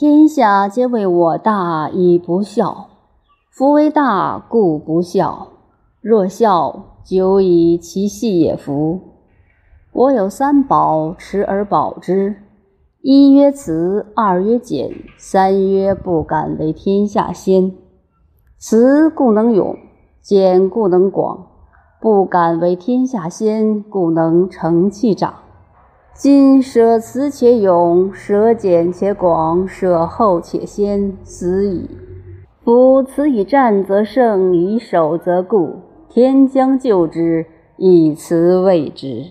天下皆谓我大，以不孝。夫为大，故不孝。若孝，久以其细也夫。我有三宝，持而保之。一曰慈，二曰俭，三曰不敢为天下先。慈故能勇，俭故能广，不敢为天下先，故能成器长。今舍慈且勇，舍俭且广，舍后且先，死矣。夫慈以战则胜，以守则固。天将就之，以辞未之。